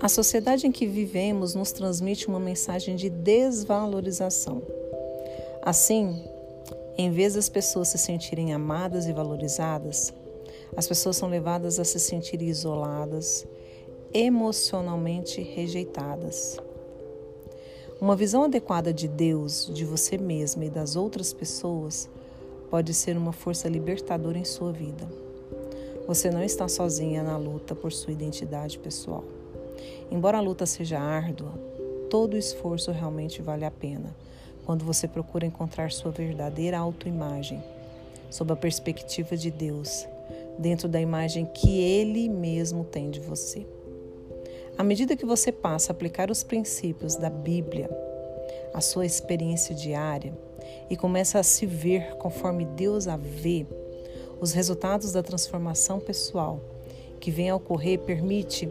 A sociedade em que vivemos nos transmite uma mensagem de desvalorização. Assim, em vez das pessoas se sentirem amadas e valorizadas, as pessoas são levadas a se sentirem isoladas, emocionalmente rejeitadas. Uma visão adequada de Deus, de você mesma e das outras pessoas pode ser uma força libertadora em sua vida. Você não está sozinha na luta por sua identidade pessoal. Embora a luta seja árdua, todo esforço realmente vale a pena quando você procura encontrar sua verdadeira autoimagem, sob a perspectiva de Deus, dentro da imagem que Ele mesmo tem de você. À medida que você passa a aplicar os princípios da Bíblia à sua experiência diária e começa a se ver conforme Deus a vê, os resultados da transformação pessoal que vem a ocorrer permite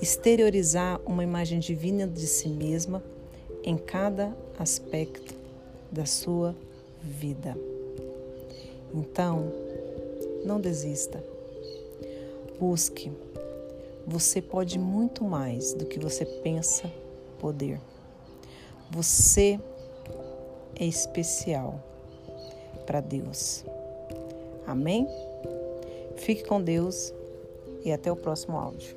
exteriorizar uma imagem divina de si mesma em cada aspecto da sua vida. Então, não desista. Busque. Você pode muito mais do que você pensa poder. Você é especial para Deus. Amém? Fique com Deus e até o próximo áudio.